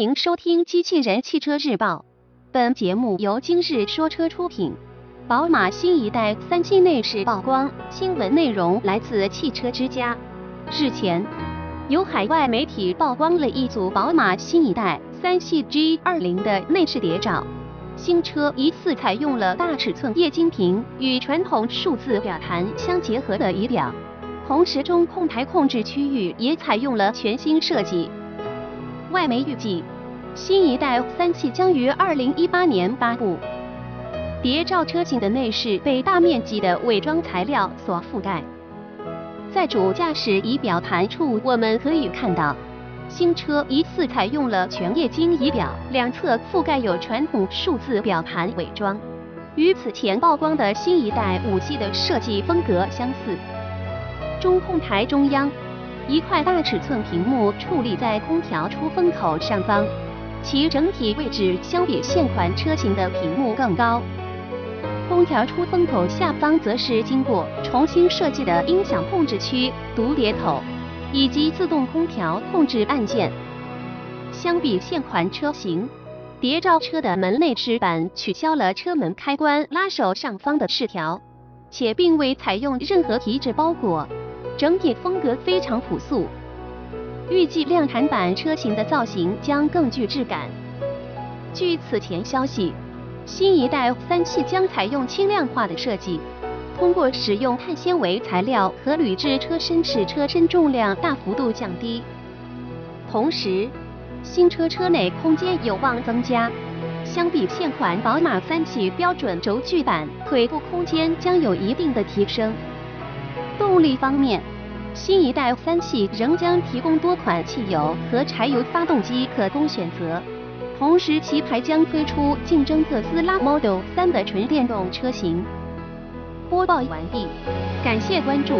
迎收听《机器人汽车日报》，本节目由今日说车出品。宝马新一代三系内饰曝光，新闻内容来自汽车之家。日前，有海外媒体曝光了一组宝马新一代三系 G20 的内饰谍照。新车疑似采用了大尺寸液晶屏与传统数字表盘相结合的仪表，同时中控台控制区域也采用了全新设计。外媒预计，新一代三系将于二零一八年发布。谍照车型的内饰被大面积的伪装材料所覆盖，在主驾驶仪表盘处，我们可以看到，新车疑似采用了全液晶仪表，两侧覆盖有传统数字表盘伪装，与此前曝光的新一代五系的设计风格相似。中控台中央。一块大尺寸屏幕矗立在空调出风口上方，其整体位置相比现款车型的屏幕更高。空调出风口下方则是经过重新设计的音响控制区、读碟口以及自动空调控制按键。相比现款车型，谍照车的门内饰板取消了车门开关拉手上方的饰条，且并未采用任何皮质包裹。整体风格非常朴素，预计量产版车型的造型将更具质感。据此前消息，新一代三系将采用轻量化的设计，通过使用碳纤维材料和铝制车身，使车身重量大幅度降低。同时，新车车内空间有望增加，相比现款宝马三系标准轴距版，腿部空间将有一定的提升。动力方面，新一代三系仍将提供多款汽油和柴油发动机可供选择，同时其还将推出竞争特斯拉 Model 3的纯电动车型。播报完毕，感谢关注。